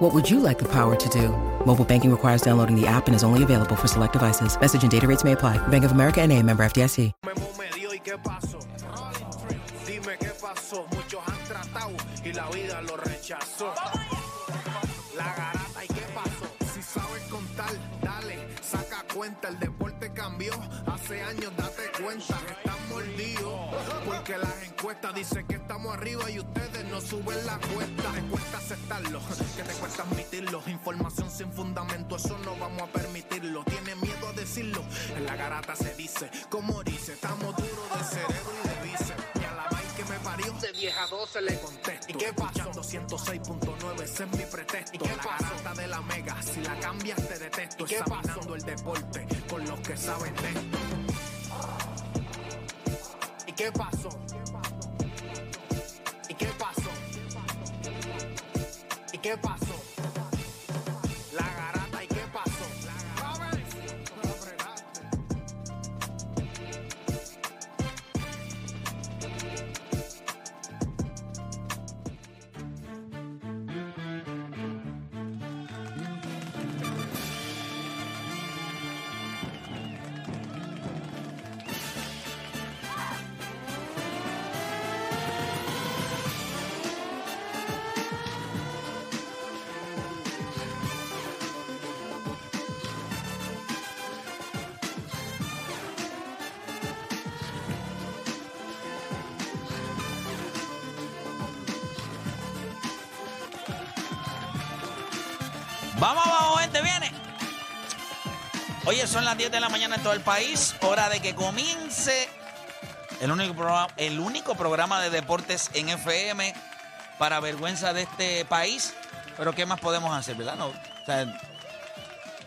What would you like the power to do? Mobile banking requires downloading the app and is only available for select devices. Message and data rates may apply. Bank of America and a member FDIC. Cuenta. El deporte cambió. Hace años date cuenta. Encuestas dicen que estamos arriba y ustedes no suben la cuesta. Te cuesta aceptarlo, que te cuesta admitirlo. Información sin fundamento, eso no vamos a permitirlo. Tiene miedo a decirlo. En la garata se dice, como dice, estamos duros de cerebro y de vice. Y a la vaina que me parió, de vieja 12 le contesto. ¿Y qué pasó? 106.9, ese es mi pretexto. ¿Y qué la garata de la mega, si la cambias te detesto. Examinando el deporte con los que saben de esto. ¿Y qué pasó? Qué pasó? Vamos abajo, gente, viene. Oye, son las 10 de la mañana en todo el país. Hora de que comience el único, programa, el único programa de deportes en FM para vergüenza de este país. Pero ¿qué más podemos hacer, verdad? No, o sea,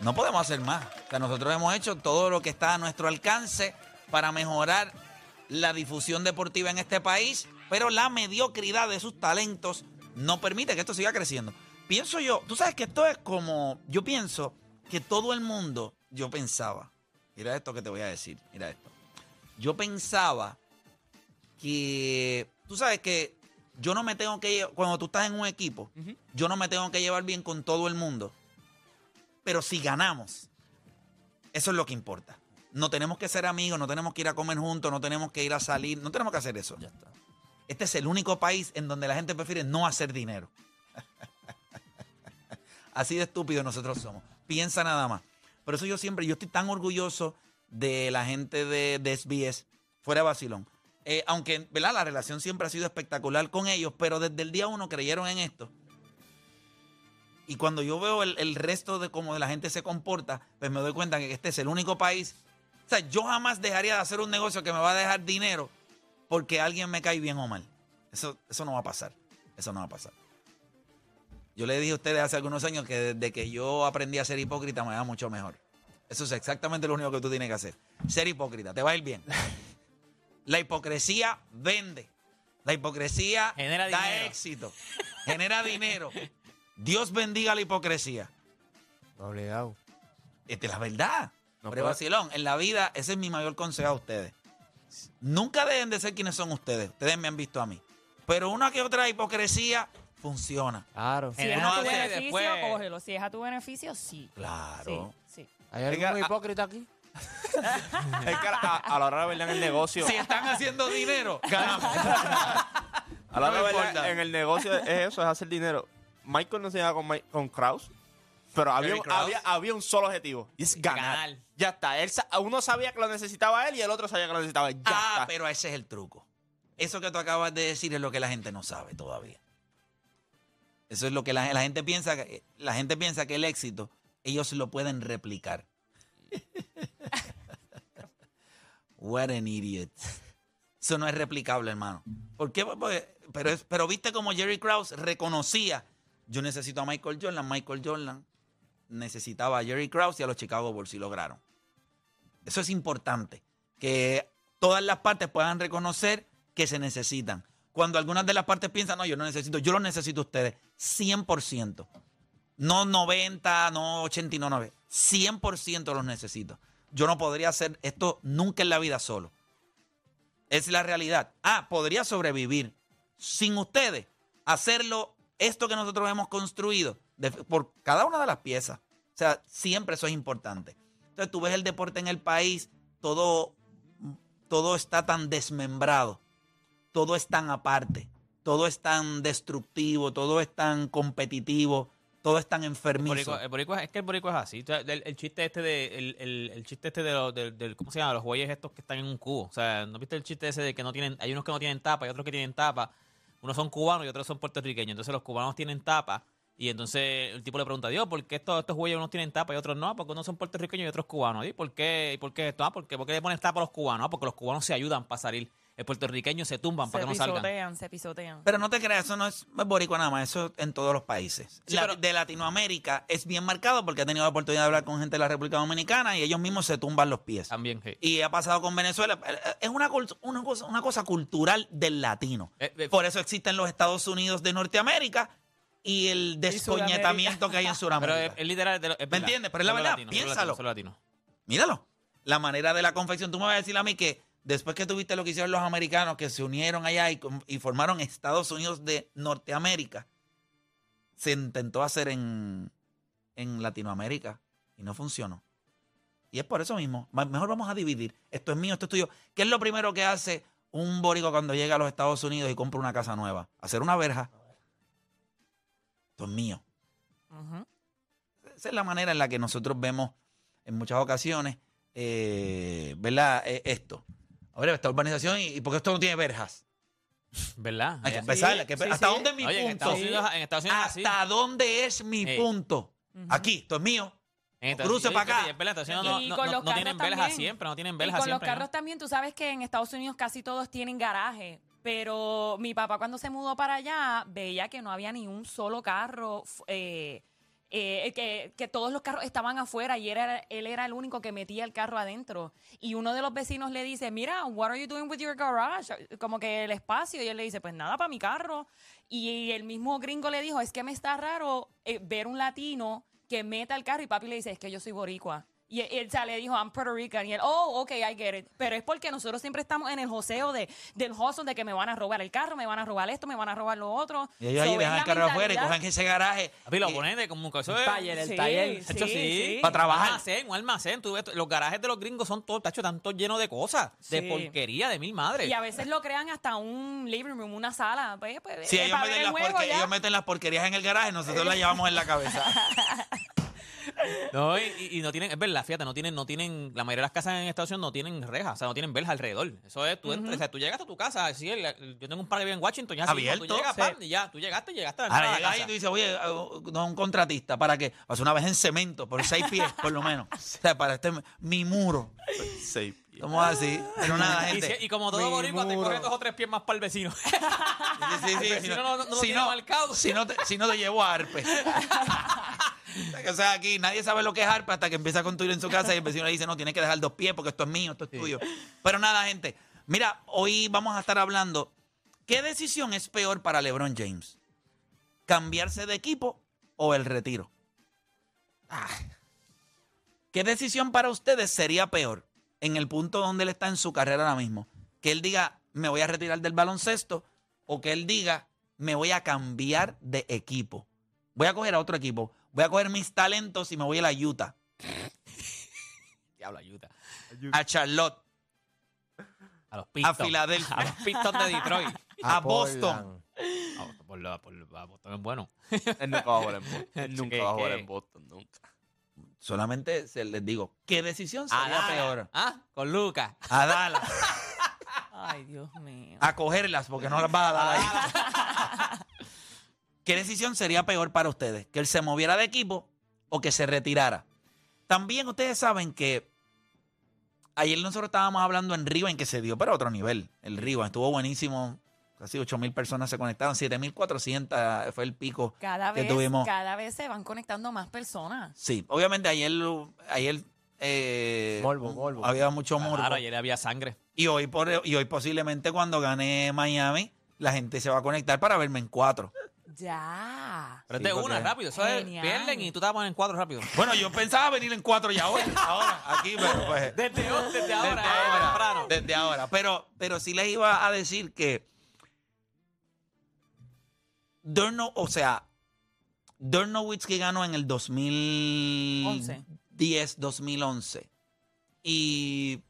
no podemos hacer más. O sea, nosotros hemos hecho todo lo que está a nuestro alcance para mejorar la difusión deportiva en este país, pero la mediocridad de sus talentos no permite que esto siga creciendo. Pienso yo, tú sabes que esto es como, yo pienso que todo el mundo, yo pensaba, mira esto que te voy a decir, mira esto. Yo pensaba que, tú sabes que yo no me tengo que, cuando tú estás en un equipo, yo no me tengo que llevar bien con todo el mundo, pero si ganamos, eso es lo que importa. No tenemos que ser amigos, no tenemos que ir a comer juntos, no tenemos que ir a salir, no tenemos que hacer eso. Este es el único país en donde la gente prefiere no hacer dinero. Así de estúpidos nosotros somos. Piensa nada más. Por eso yo siempre, yo estoy tan orgulloso de la gente de, de SBS, fuera de vacilón. Eh, aunque, ¿verdad? La relación siempre ha sido espectacular con ellos, pero desde el día uno creyeron en esto. Y cuando yo veo el, el resto de cómo la gente se comporta, pues me doy cuenta que este es el único país. O sea, yo jamás dejaría de hacer un negocio que me va a dejar dinero porque alguien me cae bien o mal. Eso, eso no va a pasar. Eso no va a pasar. Yo le dije a ustedes hace algunos años que desde que yo aprendí a ser hipócrita me va mucho mejor. Eso es exactamente lo único que tú tienes que hacer. Ser hipócrita, te va a ir bien. La hipocresía vende. La hipocresía Genera da dinero. éxito. Genera dinero. Dios bendiga la hipocresía. Obligado. Esta es la verdad. No Pero vacilón, en la vida, ese es mi mayor consejo a ustedes. Nunca dejen de ser quienes son ustedes. Ustedes me han visto a mí. Pero una que otra hipocresía funciona. Claro. Si Si es a tu hace beneficio, después- cógelo. Si es a tu beneficio, sí. Claro. Sí, sí. ¿Hay algún Venga, a- hipócrita aquí? Es que a, a la hora de verdad en el negocio, Si están haciendo dinero, ganamos. a la hora no de me verdad importa. en el negocio es eso, es hacer dinero. Michael no se llevaba con, con Kraus, pero había, Jerry Krause. había, había un solo objetivo y es ganar. Ganar. Ya está. Él, sa- uno sabía que lo necesitaba él y el otro sabía que lo necesitaba él. Ya ah, está. pero ese es el truco. Eso que tú acabas de decir es lo que la gente no sabe todavía. Eso es lo que la, la gente piensa. Que, la gente piensa que el éxito ellos lo pueden replicar. What an idiot. Eso no es replicable, hermano. ¿Por qué? Porque- pero, es- pero viste como Jerry Krause reconocía, yo necesito a Michael Jordan, Michael Jordan necesitaba a Jerry Krause y a los Chicago Bulls y lograron. Eso es importante. Que todas las partes puedan reconocer que se necesitan. Cuando algunas de las partes piensan, no, yo no necesito, yo lo necesito a ustedes, 100%. No 90, no 80, no 90. 100% los necesito. Yo no podría hacer esto nunca en la vida solo. Es la realidad. Ah, podría sobrevivir sin ustedes. Hacerlo, esto que nosotros hemos construido, por cada una de las piezas. O sea, siempre eso es importante. Entonces tú ves el deporte en el país, todo, todo está tan desmembrado, todo es tan aparte, todo es tan destructivo, todo es tan competitivo, todo es tan El enfermizo. boricua, el boricua- es que el boricua es así. El, el chiste este de el, el- chiste este de los del, del- ¿cómo se llama? Los bueyes estos que están en un cubo. O sea, ¿no viste el chiste ese de que no tienen hay unos que no tienen tapa y otros que tienen tapa? Unos son cubanos y otros son puertorriqueños. Entonces los cubanos tienen tapa y entonces el tipo le pregunta, Dios, ¿por qué estos, estos bueyes unos tienen tapa y otros no? Porque unos son puertorriqueños y otros cubanos. ¿Y por qué, y por qué esto? Ah, porque, ¿por qué le ponen tapa a los cubanos? Ah, porque los cubanos se ayudan para salir. El puertorriqueño se tumban Se para que no salgan. pisotean, se pisotean. Pero no te creas, eso no es boricua nada más, eso en todos los países. Sí, La- pero- de Latinoamérica es bien marcado porque he tenido la oportunidad de hablar con gente de la República Dominicana y ellos mismos se tumban los pies. También. sí. Y ha pasado con Venezuela. Es una, cult- una, cosa, una cosa cultural del latino. Eh, eh, Por eso existen los Estados Unidos de Norteamérica y el descoñetamiento que hay en Pero Sudamérica. es, es literal. de lo- es ¿Me entiendes? Pero es la verdad, los piénsalo. los latinos. Míralo. La manera de la confección. Tú me vas a decir a mí que después que tuviste lo que hicieron los americanos, que se unieron allá y, formaron Estados Unidos de Norteamérica, se intentó hacer en, en Latinoamérica y no funcionó. Y es por eso mismo. Mejor vamos a dividir. Esto es mío, esto es tuyo. ¿Qué es lo primero que hace un bórico cuando llega a los Estados Unidos y compra una casa nueva? Hacer una verja. Esto es mío. Esa es la manera en la que nosotros vemos en muchas ocasiones, eh, ¿verdad? Eh, esto. Ahora, esta urbanización, ¿y, y por qué esto no tiene verjas? ¿verdad? Hay que Eh, empezar. que- sí, ¿Hasta sí. dónde es mi Oye, en punto? Estados Unidos, en Estados Unidos es así. ¿Hasta dónde es mi Eh. punto? Aquí, esto es mío. En Estados Cruce Unidos, pa' acá. sí, es verdad, Estados Unidos no, Y no- con no- los no tienen carros verjas también. siempre, no tienen Y con los siempre. carros ¿no? también, tú sabes que en Estados Unidos casi todos tienen garaje. Pero mi papá cuando se mudó para allá veía que no había ni un solo carro, f- eh, eh, que, todos los carros estaban afuera y era, él era el único que metía el carro adentro. Y uno de los vecinos le dice, mira, what are you doing with your garage? Como que el espacio. Y él le dice, pues nada, para mi carro. Y el mismo gringo le dijo, es que me está raro eh, ver un latino que meta el carro. Y papi le dice, es que yo soy boricua. Y él, o sea, le dijo, I'm Puerto Rican. Y él, oh, ok, I get it. Pero es porque nosotros siempre estamos en el joseo de, del hustle de que me van a robar el carro, me van a robar esto, me van a robar lo otro. Y ellos ahí dejan el carro afuera y mentalidad. cogen ese garaje. Papi, lo y- ponen de como que eso es... taller, el Sí, taller. sí, Hecho, sí. sí. Pa' trabajar. Un almacén, un almacén. Tú ves, los garajes de los gringos son todos, tacho, tanto llenos de cosas. De porquería, de mil madres. Y a veces lo crean hasta un living room, una sala. Pues, pues, Si eh, ellos para ver meten, el las juego porque- ya. ellos meten las porquerías en el garaje, nosotros las llevamos en la cabeza. No, y, no tienen, es verdad, fíjate, no tienen, no tienen, la mayoría de las casas en Estados Unidos no tienen rejas, o sea, no tienen verjas alrededor. Eso es, tú entras, o sea, tú llegas a tu casa, si el- el- yo tengo un par que vive en Washington, ya sí, Abierto, tú llegas, sí. pam, y ya, tú llegaste, llegaste a Ahora de la llegas ahí y tú dices, oye, eh, no, un contratista, ¿para qué? Hace una vez en cemento, por seis pies, por lo menos. O sea, para este, mi muro. Seis pies. Somos así. Pero nada, Y, gente. si- y como todo Mi boricua, te muro. coge dos o tres pies más para el vecino. Sí, sí, sí, El vecino no- no lo si tiene marcado. Si no, te, si no te llevo a Arpe. o sea, aquí nadie sabe lo que es Arpe hasta que empieza a construir en su casa y el vecino le dice, no, tienes que dejar dos pies porque esto es mío, esto es tuyo. Pero nada, gente. Mira, hoy vamos a estar hablando, ¿qué decisión es peor para LeBron James? ¿Cambiarse de equipo o el retiro? Ah. ¿Qué decisión para ustedes sería peor en el punto donde él está en su carrera ahora mismo? Que él diga, me voy a retirar del baloncesto, o que él diga, me voy a cambiar de equipo. Voy a coger a otro equipo. Voy a coger mis talentos y me voy a la Utah, Diablo, ayuda. a Charlotte, A los Pistons. Filadelfia. A los Pistons de Detroit. a. Boston. Por, por, la- Boston es bueno. Él nunca va a jugar en Boston. Él nunca ¿Qué- va a jugar en Boston, nunca. Solamente se les digo, ¿qué decisión sería peor? Ah, con Lucas. A Dallas, Ay, Dios mío. a cogerlas porque no las va a dar ahí. ¿Qué decisión sería peor para ustedes? ¿Que él se moviera de equipo o que se retirara? También ustedes saben que ayer nosotros estábamos hablando en Río en que se dio, pero a otro nivel. El Río estuvo buenísimo. Casi 8 mil personas se conectaron, 7.400 fue el pico Cada que vez, tuvimos. cada vez se van conectando más personas. Sí, obviamente ayer, ayer eh, Morbo, morbo. había mucho morbo. Claro, ayer había sangre. Y hoy, por, y hoy posiblemente cuando gane Miami, la gente se va a conectar para verme en cuatro. Ya. Pero es Sí, de una, rápido. Eso es, pierden y tú te vas a poner en cuatro rápido. Bueno, yo pensaba venir en cuatro ya hoy. Ahora, aquí, pero pues. Desde, desde ahora, Desde ahora, temprano. desde ahora. Pero, pero sí les iba a decir que Durno, o sea, ganó en el 2010, 2011. Y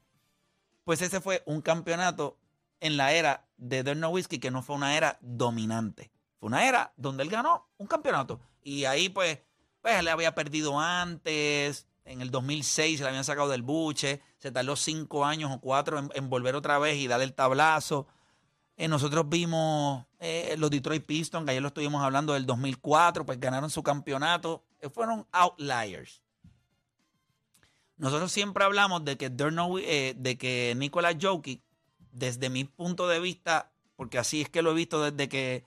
pues ese fue un campeonato en la era de Dirk Nowitzki que no fue una era dominante. Fue una era donde él ganó un campeonato. Y ahí pues, pues le había perdido antes. En el 2006 se le habían sacado del buche. Se tardó cinco años o cuatro en, en volver otra vez y darle el tablazo. Eh, nosotros vimos eh, los Detroit Pistons, ayer lo estuvimos hablando del 2004, pues ganaron su campeonato. Eh, fueron outliers. Nosotros siempre hablamos de que, eh, de que Jokic, desde mi punto de vista, porque así es que lo he visto desde que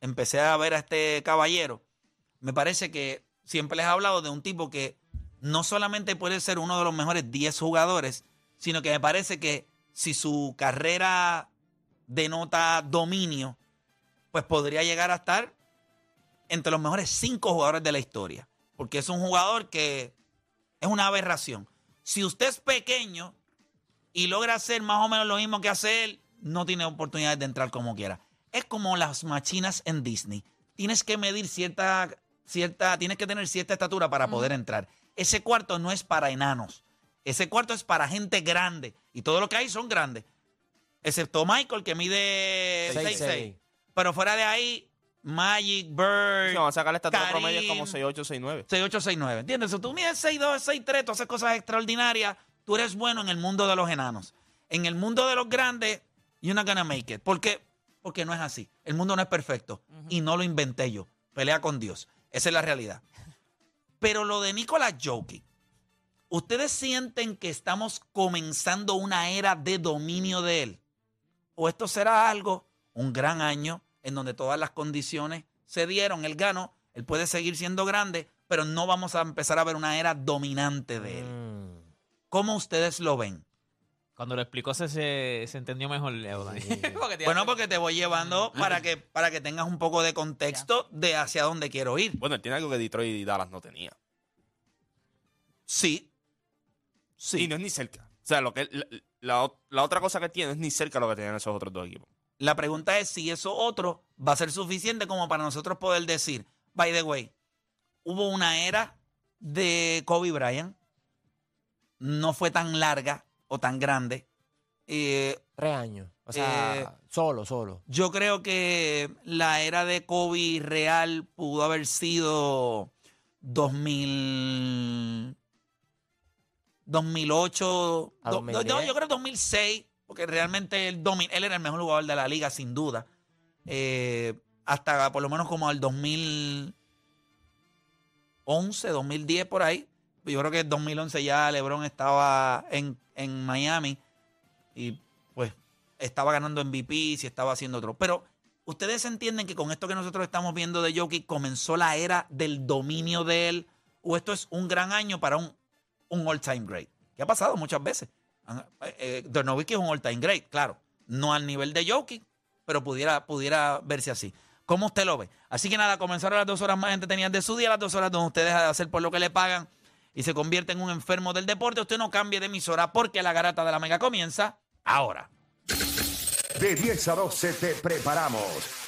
empecé a ver a este caballero, me parece que siempre les he hablado de un tipo que no solamente puede ser uno de los mejores 10 jugadores, sino que me parece que si su carrera denota dominio, pues podría llegar a estar entre los mejores 5 jugadores de la historia. Porque es un jugador que es una aberración. Si usted es pequeño y logra hacer más o menos lo mismo que hace él, no tiene oportunidad de entrar como quiera. Es como las machinas en Disney. Tienes que medir cierta, cierta, tienes que tener cierta estatura para poder entrar. Ese cuarto no es para enanos. Ese cuarto es para gente grande. Y todo lo que hay son grandes. Excepto Michael, que mide 6'6". 6'6". Pero fuera de ahí, Magic, Bird, Sí, vamos a sacar la estatura Karim, promedio como 6'8", 6'9". 6869. ¿Entiendes? Si tú mides 62, 63, tú haces cosas extraordinarias, tú eres bueno en el mundo de los enanos. En el mundo de los grandes, you're not gonna make it. ¿Por qué? Porque no es así. El mundo no es perfecto. Y no lo inventé yo. Pelea con Dios. Esa es la realidad. Pero lo de Nicolás Jokic, ¿ustedes sienten que estamos comenzando una era de dominio de él? ¿O esto será algo, un gran año, en donde todas las condiciones se dieron, él ganó, él puede seguir siendo grande, pero no vamos a empezar a ver una era dominante de él? Mm. ¿Cómo ustedes lo ven? Cuando lo explicó se, se, se entendió mejor, Leo. Porque te- Bueno, porque te voy llevando para que, para que tengas un poco de contexto de hacia dónde quiero ir. Bueno, él tiene algo que Detroit y Dallas no tenía. Sí. Y Sí. no es ni cerca. O sea, lo que la, la- otra cosa que tiene es ni cerca lo que tenían esos otros dos equipos. La pregunta es si eso otro va a ser suficiente como para nosotros poder decir, by the way, hubo una era de Kobe Bryant, no fue tan larga o tan grande. Eh, Tres años. O sea, Eh, solo, solo. yo creo que la era de Kobe real pudo haber sido 2000, 2008, A do- 2010. no, yo creo 2006, porque realmente él, él era el mejor jugador de la liga, sin duda. Eh, hasta por lo menos como al 2011, 2010 por ahí. Yo creo que en 2011 ya LeBron estaba en, en Miami y pues estaba ganando MVP, si estaba haciendo otro. Pero ustedes entienden que con esto que nosotros estamos viendo de Jokic comenzó la era del dominio de él o esto es un gran año para un, un all-time great. Que ha pasado muchas veces. Eh, eh, es un all-time great, claro. No al nivel de Jokic, pero pudiera, pudiera verse así. ¿Cómo usted lo ve? Así que nada, comenzaron las dos horas más entretenidas de su día, las dos horas donde usted deja de hacer por lo que le pagan y se convierte en un enfermo del deporte. Usted no cambie de emisora porque la garata de la mega comienza ahora. De 10 a 12 te preparamos.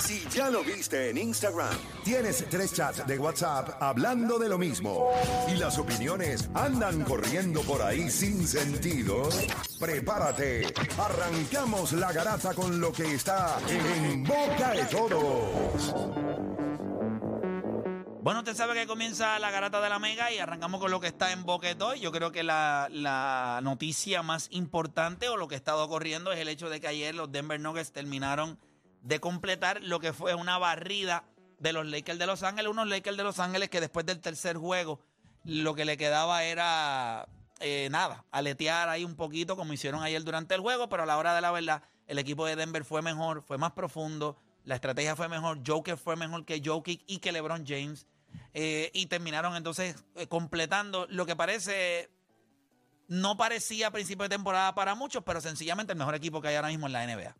Si ya lo viste en Instagram, tienes tres chats de WhatsApp hablando de lo mismo y las opiniones andan corriendo por ahí sin sentido, prepárate. Arrancamos la garata con lo que está en boca de todos. Bueno, usted sabe que comienza la garata de la mega y arrancamos con lo que está en boqueto. Yo creo que la, la noticia más importante o lo que ha estado ocurriendo es el hecho de que ayer los Denver Nuggets terminaron de completar lo que fue una barrida de los Lakers de Los Ángeles. Unos Lakers de Los Ángeles que después del tercer juego lo que le quedaba era eh, nada, aletear ahí un poquito como hicieron ayer durante el juego, pero a la hora de la verdad, el equipo de Denver fue mejor, fue más profundo, la estrategia fue mejor, Joker fue mejor que Jokic y que LeBron James. eh, y terminaron entonces eh, completando lo que parece, no parecía principio de temporada para muchos, pero sencillamente el mejor equipo que hay ahora mismo en la NBA.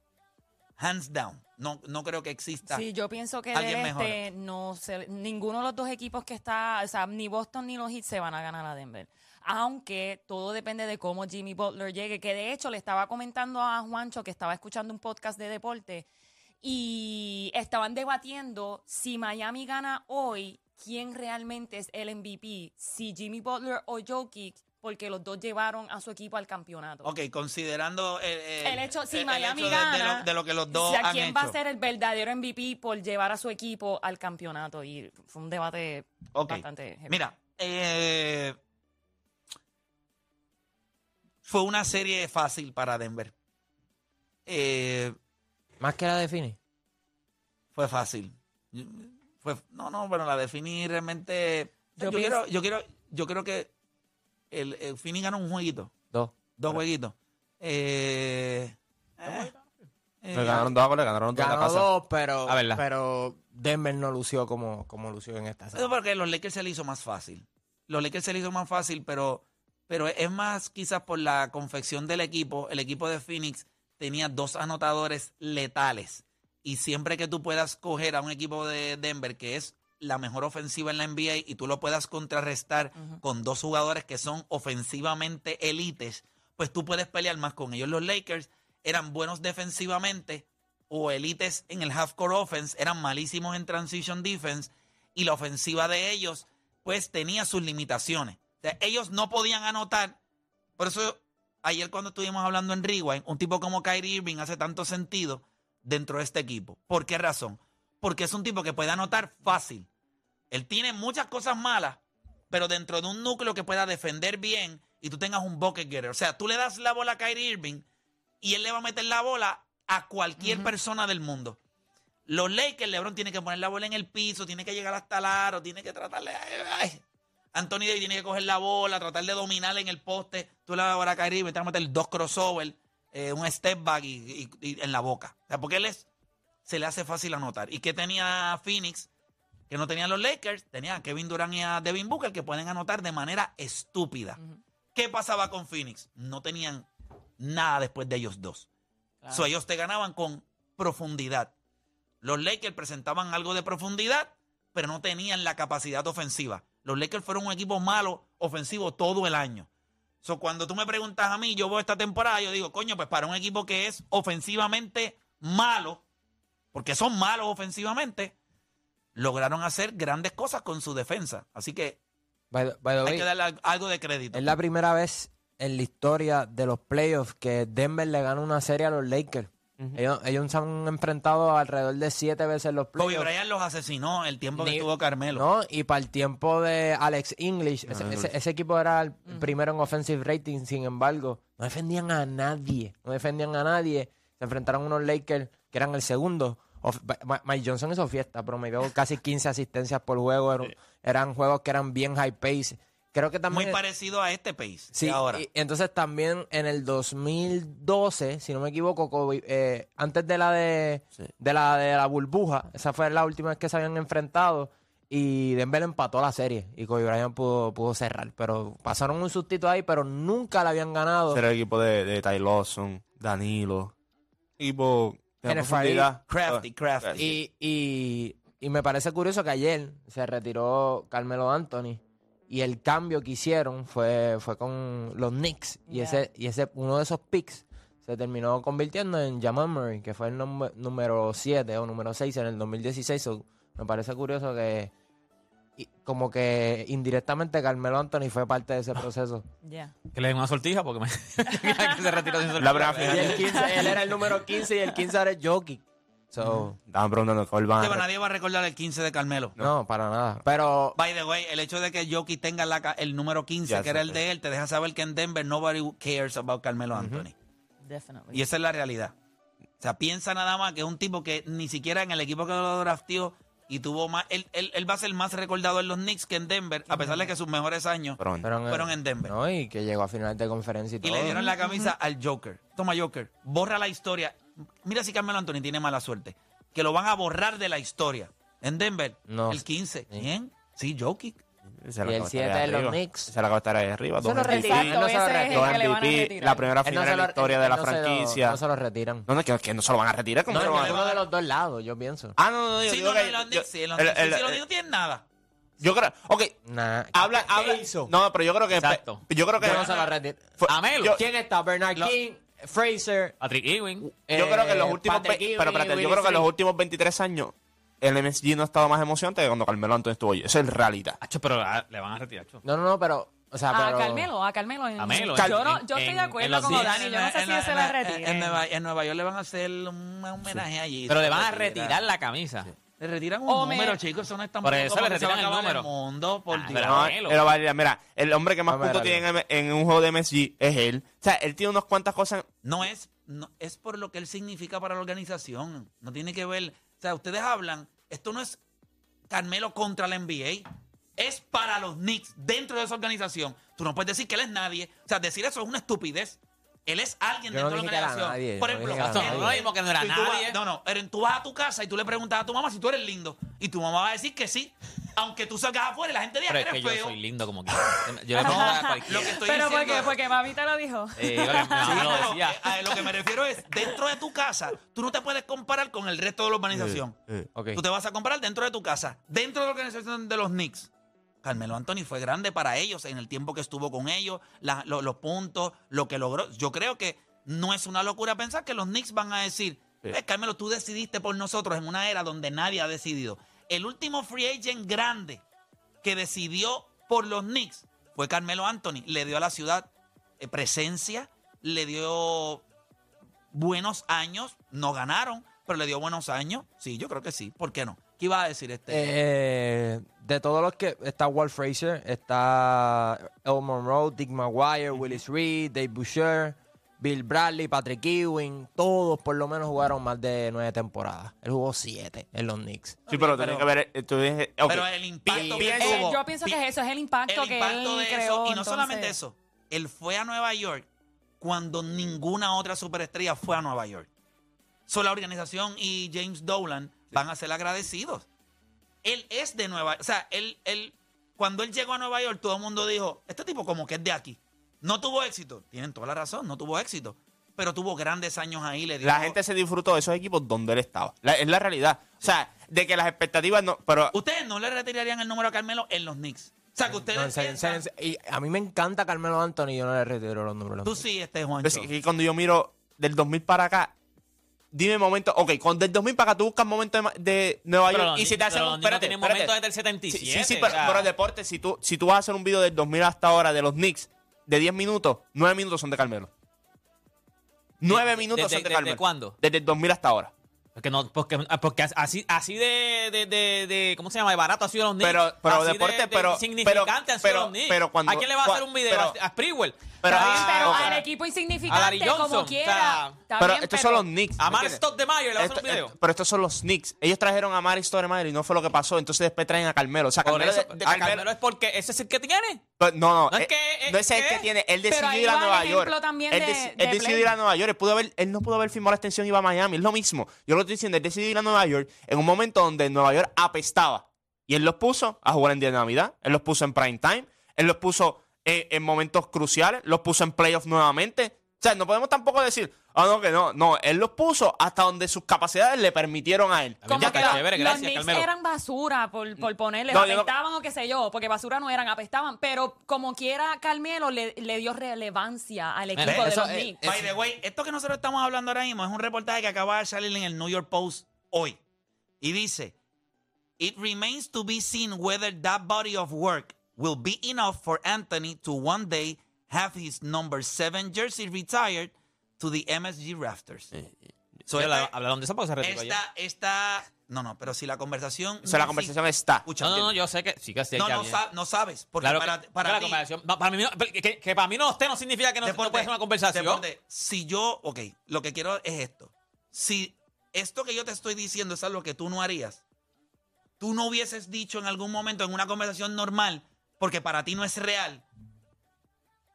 Hands down. No, no creo que exista. Sí, yo pienso que Alguien del mejor. este no se, ninguno de los dos equipos que está, o sea, ni Boston ni los Heat se van a ganar a Denver. Aunque todo depende de cómo Jimmy Butler llegue, que de hecho le estaba comentando a Juancho que estaba escuchando un podcast de deporte y estaban debatiendo si Miami gana hoy, quién realmente es el MVP, si Jimmy Butler o Jokic, porque los dos llevaron a su equipo al campeonato. Ok, considerando eh, El hecho, si el- el Miami hecho de- de, gana, lo, de lo que los dos o sea, han ¿quién hecho. va a ser el verdadero MVP por llevar a su equipo al campeonato? Y fue un debate bastante heavy. Mira, eh, fue una serie fácil para Denver. Eh, Más que la define. fue fácil. Fue, no, no, bueno, la definí realmente. Yo, Yo quiero, yo quiero, yo creo que el, el Phoenix ganó un jueguito, Dos. dos jueguitos. Eh, eh, eh, Le ganaron dos, le ganaron dos a la Ganó dos, pero, Ah, ¿verdad? pero Denver no lució como, como lució en esta serie. Porque los Lakers se le hizo más fácil. Los Lakers se le hizo más fácil, pero, pero es más quizás por la confección del equipo. El equipo de Phoenix tenía dos anotadores letales. Y siempre que tú puedas coger a un equipo de Denver que es la mejor ofensiva en la NBA y tú lo puedas contrarrestar con dos jugadores que son ofensivamente élites, pues tú puedes pelear más con ellos. Los Lakers eran buenos defensivamente o élites en el half court offense, eran malísimos en transition defense y la ofensiva de ellos pues tenía sus limitaciones. O sea, ellos no podían anotar. Por eso ayer cuando estuvimos hablando en Rewind, un tipo como Kyrie Irving hace tanto sentido dentro de este equipo. ¿Por qué razón? Porque es un tipo que puede anotar fácil. Él tiene muchas cosas malas, pero dentro de un núcleo que pueda defender bien y tú tengas un bucket getter. O sea, tú le das la bola a Kyrie Irving y él le va a meter la bola a cualquier persona del mundo. Los Lakers, LeBron tiene que poner la bola en el piso, tiene que llegar hasta el aro, tiene que tratarle. ay, Anthony Davis tiene que coger la bola, tratar de dominar en el poste. Tú le das la bola a Kyrie Irving, te va a meter dos crossover, eh, un step back y, y- y en la boca. O sea, porque él es, se le hace fácil anotar. ¿Y qué tenía Phoenix? Que no tenían los Lakers, tenía a Kevin Durant y a Devin Booker que pueden anotar de manera estúpida. ¿Qué pasaba con Phoenix? No tenían nada después de ellos dos. Claro. So, ellos te ganaban con profundidad. Los Lakers presentaban algo de profundidad, pero no tenían la capacidad ofensiva. Los Lakers fueron un equipo malo ofensivo todo el año. So, cuando tú me preguntas a mí, yo veo esta temporada, yo digo, coño, pues para un equipo que es ofensivamente malo, porque son malos ofensivamente, lograron hacer grandes cosas con su defensa. Así que By the- by the hay way, que darle al- algo de crédito. es la primera vez en la historia de los playoffs que Denver le gana una serie a los Lakers. ellos, ellos se han enfrentado alrededor de siete veces en los Kobe playoffs. Bryant los asesinó el tiempo que estuvo Carmelo. ¿no? Y para el tiempo de Alex English, ese, ese- ese equipo era el primero en offensive rating, sin embargo, no defendían a nadie, no defendían a nadie. Se enfrentaron a unos Lakers que eran el segundo. Mike Johnson hizo fiesta, promedió casi 15 asistencias por juego. Eran, eran juegos que eran bien high pace. Creo que Muy también... parecido a este pace. Sí, de ahora. y entonces también en el 2012, si no me equivoco, Kobe, eh, antes de la de, de la de la burbuja, esa fue la última vez que se habían enfrentado y Denver empató la serie y Kobe Bryant pudo, pudo cerrar, pero pasaron un sustito ahí, pero nunca la habían ganado. Ese era el equipo de, de Ty Lawson, Danilo. Equipo Kenneth profundidad. Crafty, crafty. Y, y, y me parece curioso que ayer se retiró Carmelo Anthony y el cambio que hicieron fue, fue con los Knicks. Y Yeah. ese, y ese uno de esos picks se terminó convirtiendo en Jamal Murray, que fue el número 7 o número 6 en el 2016. So, me parece curioso que como que indirectamente Carmelo Anthony fue parte de ese proceso. Ya. Que le den una sortija porque me... que se retiró sin sortija. La primera y final. el 15, él era el número 15 y el 15 era el Jokic. So, Estaban preguntando cuál van nadie va a recordar el 15 de Carmelo. no, para nada. Pero By the way, el hecho de que Jokic tenga la el número 15, Ya que era el de él, te deja saber que en Denver nobody cares about Carmelo Anthony. Definitely. Y esa es la realidad. O sea, piensa nada más que es un tipo que ni siquiera en el equipo que lo drafteó y tuvo más. Él, él- él va a ser más recordado en los Knicks que en Denver, a pesar de que sus mejores años Pero fueron en Denver. No, y que llegó a finales de conferencia y Y todo. le dieron la camisa al Joker. Toma, Joker, borra la historia. Mira si Carmelo Anthony tiene mala suerte. Que lo van a borrar de la historia. En Denver, No. el 15. ¿Quién? Sí, Jokic. Se Y el 7 de los Knicks. Se la estar ahí arriba. Dos MVP, no se lo es retiran. la primera final de la historia de la no se lo- franquicia. No se lo retiran. No, no, que, que no se lo van a retirar. ¿cómo No, es uno de los dos lados, yo pienso. Ah, no, no, yo Sí, digo que- los yo- Knicks, sí, los el- Knicks, el- sí, los el- Knicks no tienen nada. Yo creo, ok, Nah. habla, ¿Qué habla. hizo? No, pero yo creo que. Exacto. Yo creo que. Yo no se lo retiran. fue- A Melo. Yo, ¿Quién está? Bernard Lo- King, Fraser. Patrick Ewing. yo creo que en los eh, últimos. Ewing, pero espérate, yo creo que en los últimos 23 años. El MSG no ha estado más emocionante que cuando Carmelo Anthony estuvo allí. Eso es realidad. Acho, pero ah, le van a retirar. acho. No, no, no, pero. O sea, A pero. Carmelo, a Carmelo. en- A Melo, Yo, en- estoy de acuerdo con. Dani. Yo no sé si En- se la en- retiren. En Nueva, en Nueva York le van a hacer un homenaje allí. Pero le van a retira. retirar la camisa. Le retiran un O me- número, chicos. Eso no es tan Por poco eso le retiran el número. mundo, por Ah, Dios. pero- No, pero vale, mira, el hombre que más No, puntos tiene en, en un juego de MSG es él. O sea, él tiene unas cuantas cosas. No es, no, es por lo que él significa para la organización. No tiene que ver. O sea, ustedes hablan, esto no es Carmelo contra la NBA. Es para los Knicks dentro de esa organización. Tú no puedes decir que él es nadie. O sea, decir eso es una estupidez. Él es alguien no dentro de la organización. nadie, Por no ejemplo. No, no mismo que no era vas- nadie. no, no, pero tú vas a tu casa y tú le preguntas a tu mamá si tú eres lindo. Y tu mamá va a decir que sí. Aunque tú salgas afuera y la gente diga Pero que es que eres yo feo. soy lindo como quiera. Yo le pregunto a. Lo que estoy Pero diciendo porque, mami te lo dijo. Eh, lo que mi mamá Sí, me lo pero, decía. eh, a lo que me refiero es, dentro de tu casa, tú no te puedes comparar con el resto de la urbanización. Ok. Tú te vas a comparar dentro de tu casa. Dentro de la organización de los Knicks, Carmelo Anthony fue grande para ellos en el tiempo que estuvo con ellos, la- lo- los puntos, lo que logró. Yo creo que no es una locura pensar que los Knicks van a decir, "Eh, Carmelo, tú decidiste por nosotros en una era donde nadie ha decidido. El último free agent grande que decidió por los Knicks fue Carmelo Anthony. Le dio a la ciudad eh, presencia, le dio buenos años, no ganaron, pero le dio buenos años. Sí, yo creo que sí. ¿Por qué no? ¿Qué iba a decir este? Eh, de todos los que está Walt Fraser, está El Monroe, Dick Maguire, Willis Reed, Dave Boucher, Bill Bradley, Patrick Ewing, todos por lo menos jugaron más de nueve temporadas. Él jugó siete en los Knicks. Sí, pero, pero- tiene que ver. eh, tú dices, ok, pero el impacto pi- que Eh, tuvo- yo pienso pi- que es eso, es el impacto, el que impacto él de creó. eso. Y no entonces- solamente eso. Él fue a Nueva York cuando ninguna otra superestrella fue a Nueva York. So, la organización y James Dolan van a ser agradecidos. Él es de Nueva York. O sea, él, él, cuando él llegó a Nueva York, todo el mundo dijo, este tipo como que es de aquí. No tuvo éxito. Tienen toda la razón, no tuvo éxito. Pero tuvo grandes años ahí. Le La gente se disfrutó de esos equipos donde él estaba. La- es la realidad. O sea, de que las expectativas no. Pero Ustedes no le retirarían el número a Carmelo en los Knicks. O sea, que ustedes No, en serio, en serio, en piensan- serio. Y a mí me encanta Carmelo Anthony y yo no le retiro los números. Tú sí, este Juancho. es que cuando yo miro del 2000 para acá, dime momento. Ok, cuando del 2000 para acá tú buscas momentos de, ma- de Nueva Pero York y si te hacen un. Espérate, espérate. momentos desde el Sí, 77. sí, sí, pero, o sea, pero el deporte, si tú, si tú vas a hacer un video del 2000 hasta ahora de los Knicks de 10 minutos, 9 minutos son de Carmelo. 9 ¿De- minutos de- son de de- Carmelo. de cuándo? Desde el 2000 hasta ahora. Porque, no, porque, porque así, así de, de, de, de- ¿Cómo se llama? De barato ha sido los Knicks. Pero- pero Así deporte, de pero- Insignificante pero- han sido pero- los Knicks. pero cuando- ¿A quién le va a hacer un video? pero- a Sprewell. Pero, Está bien, ah, pero ok. al equipo A insignificante, Larry Johnson, como o quiera. sea, está Pero bien, estos son los Knicks. A ¿me Mari entiendes? Stoudemire le va a hacer Esto- un video. esto- pero estos son los Knicks. Ellos trajeron a Mari Stoudemire y no fue lo que pasó. Entonces después traen a Carmelo. O sea, Por Carmelo, eso, de- de- a Carmelo Carmelo- es porque ese es el que tiene. Pero No, no, No es eh, que- es no es el que- que tiene. Él pero decidió ahí ir a va el Nueva York. también él de- deci- de él decidió ir a Nueva York. Él, pudo haber, él no pudo haber firmado la extensión y iba a Miami. Es lo mismo. Yo lo estoy diciendo. Él decidió ir a Nueva York en un momento donde Nueva York apestaba. Y él los puso a jugar en día de Navidad. Él los puso en prime time. Él los puso en, en momentos cruciales. Los puso en playoffs nuevamente. O sea, no podemos tampoco decir, ah, no, que no. No, él los puso hasta donde sus capacidades le permitieron a él. Como ya que está los, chévere, los gracias, Knicks Carmelo. eran basura por, por ponerle, No, yo no- apestaban o qué sé yo, porque basura no eran, apestaban, pero como quiera Carmelo le, le dio relevancia al equipo de eso los Knicks. By the way, esto que nosotros estamos hablando ahora mismo es un reportaje que acaba de salir en el New York Post hoy. Y dice, It remains to be seen whether that body of work will be enough for Anthony to one day have his number seven jersey retired to the MSG rafters. So, Habla- esta- Hablaron de retiró ya. esta, esta, no, no, pero si la conversación... O sea, la no conversación existe- está. Escucha, No, no, no, yo sé que sí que sí. no, no, no sabes, porque Claro para, que, para que la conversación- pa- para mí no- que, para mí no esté no significa que no, no Deporte, puede ser una conversación. Deporte, si yo, ok, lo que quiero es esto. Si esto que yo te estoy diciendo es algo que tú no harías, tú no hubieses dicho en algún momento en una conversación normal, porque para ti no es real.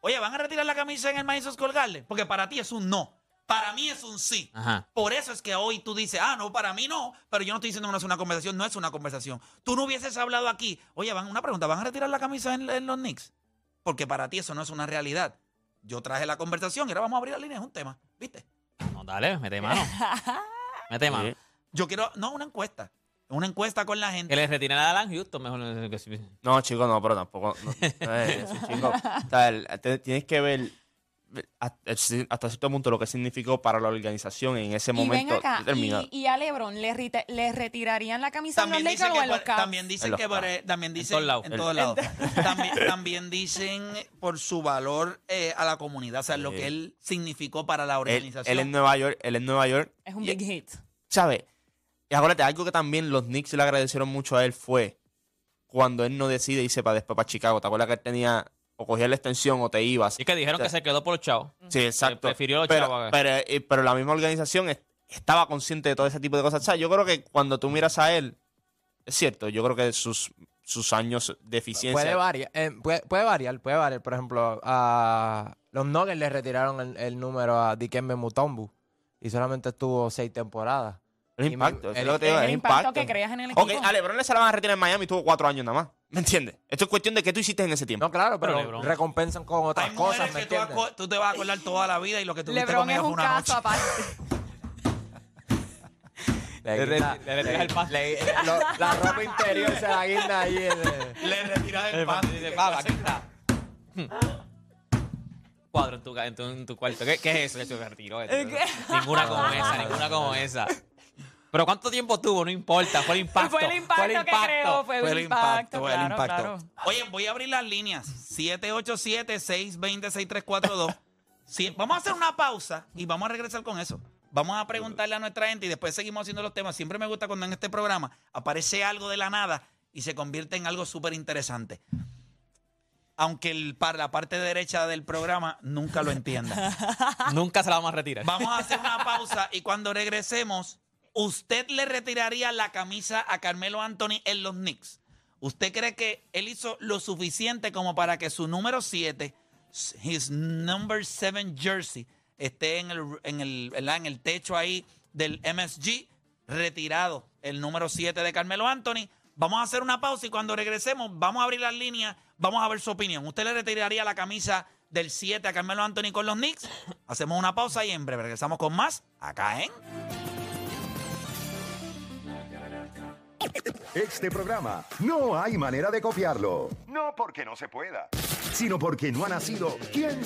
Oye, ¿van a retirar la camisa en el Madison Square Garden? Porque para ti es un no. Para mí es un sí. Ajá. Por eso es que hoy tú dices, ah, no, para mí no, pero yo no estoy diciendo que no es una conversación, no es una conversación. Tú no hubieses hablado aquí, oye, van, una pregunta, ¿van a retirar la camisa en, en los Knicks? Porque para ti eso no es una realidad. Yo traje la conversación y ahora vamos a abrir la línea, es un tema, ¿viste? No, dale, mete mano. Mete mano. Yo quiero, no, una encuesta, una encuesta con la gente. Que le retiren a Alan Houston, mejor. no- chico, no, pero tampoco. No, no es eso, chico. O sea, el- te- tienes que ver hasta, hasta cierto punto lo que significó para la organización en ese Y ven momento acá, y, y a LeBron, ¿le, rite- le retirarían la camisa en los También dicen Lakers que o en los por- Cavs? también dicen En los que por- también dicen todos lados. en todos lados. también, también dicen por su valor eh, a la comunidad, o sea, lo que él significó para la Él, organización. él en Nueva York, él en Nueva York. Es un y- big hit. ¿Sabes? Y acuérdate, algo que también los Knicks le agradecieron mucho a él fue cuando él no decide irse para después para Chicago. ¿Te acuerdas que él tenía o cogía la extensión o te ibas? Y que dijeron que se quedó por los chavos. Sí, exacto. prefirió los pero, chavos. pero, eh, pero la misma organización es- estaba consciente de todo ese tipo de cosas. O sea, yo creo que cuando tú miras a él, es cierto, yo creo que sus, sus años de eficiencia. Puede variar, eh, puede, puede variar, puede variar. Por ejemplo, a los Nuggets le retiraron el, el número a Dikembe Mutombo y solamente estuvo seis temporadas. El y impacto, eso es el- lo que te digo, el el impacto impacto. que creas en el equipo. Ok, a LeBron le se la van a retirar en Miami y tuvo cuatro años nada más. ¿Me entiendes? Esto es cuestión de qué tú hiciste en ese tiempo. No, claro, pero, recompensan con otras Hay cosas, ¿me que tú, entiendes? tú te vas a acordar toda la vida y lo que tuviste LeBron con es ella fue un una caso noche. aparte. Le, Le le retiras el le- lo- la ropa interior se la guinda ahí. el- Le retiras el El pan. dice, "Papá, aquí está". Cuadro en tu, ca- en tu, en tu cuarto. ¿Qué, qué es eso? Eso se retiró. eso. Ninguna como esa, ninguna como esa. Pero ¿cuánto tiempo tuvo? No importa. Fue el impacto. Fue el impacto, que creó, fue, Fue el el impacto, impacto, fue el claro, impacto. claro. Oye, voy a abrir las líneas. 787-620-6342. Sí, vamos a hacer una pausa y vamos a regresar con eso. Vamos a preguntarle a nuestra gente y después seguimos haciendo los temas. Siempre me gusta cuando en este programa aparece algo de la nada y se convierte en algo súper interesante. Aunque el, para la parte derecha del programa nunca lo entienda. Nunca se la vamos a retirar. Vamos a hacer una pausa y cuando regresemos, ¿usted le retiraría la camisa a Carmelo Anthony en los Knicks? ¿Usted cree que él hizo lo suficiente como para que su número 7, his number 7 jersey, esté en el, en, el, en el techo ahí del MSG, retirado el número 7 de Carmelo Anthony? Vamos a hacer una pausa y cuando regresemos vamos a abrir las líneas, vamos a ver su opinión. ¿Usted le retiraría la camisa del 7 a Carmelo Anthony con los Knicks? Hacemos una pausa y en breve regresamos con más acá en... Este programa no hay manera de copiarlo. No porque no se pueda, sino porque no ha nacido. ¿Quién